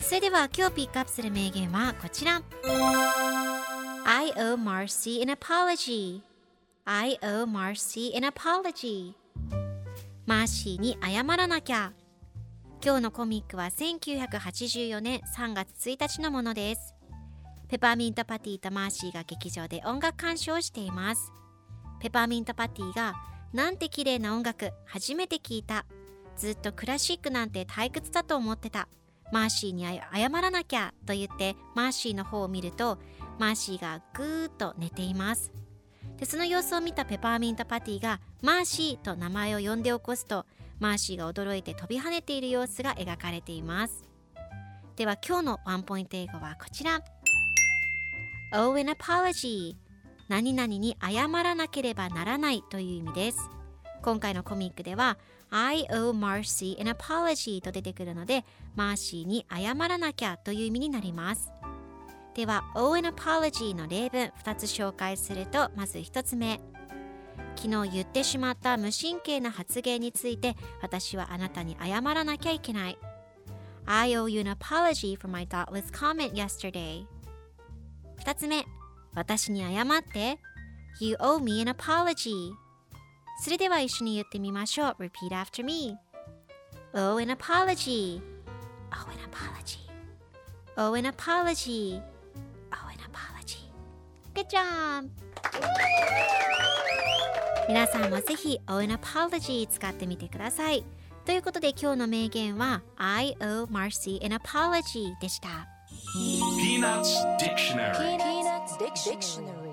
それでは今日ピックアップする名言はこちら。I owe Marcy an apology. I owe Marcy an apology. マーシーに謝らなきゃ。今日のコミックは1984年3月1日のものです。ペパーミントパティとマーシーが劇場で音楽鑑賞をしています。ペパーミントパティがなんて綺麗な音楽初めて聞いた。ずっとクラシックなんて退屈だと思ってた。マーシーに謝らなきゃと言ってマーシーの方を見るとマーシーがぐーっと寝ています。でその様子を見たペパーミントパティがマーシーと名前を呼んで起こすとマーシーが驚いて飛び跳ねている様子が描かれています。では今日のワンポイント英語はこちら。Owe an apology. 何々に謝らなければならないという意味です。今回のコミックでは I owe Marcy an apology と出てくるのでマーシーに謝らなきゃという意味になりますでは owe an apology の例文2つ紹介するとまず1つ目昨日言ってしまった無神経な発言について私はあなたに謝らなきゃいけない I owe you an apology for my thoughtless comment yesterday 2つ目私に謝って You owe me an apology それでは一緒に言ってみましょう Repeat after me owe an apology owe an apology owe an apology owe an apology Good job 皆さんもぜひ owe an apology 使ってみてくださいということで今日の名言は I owe Marcy an apology でした Peanuts Dictionary Peanuts Dictionary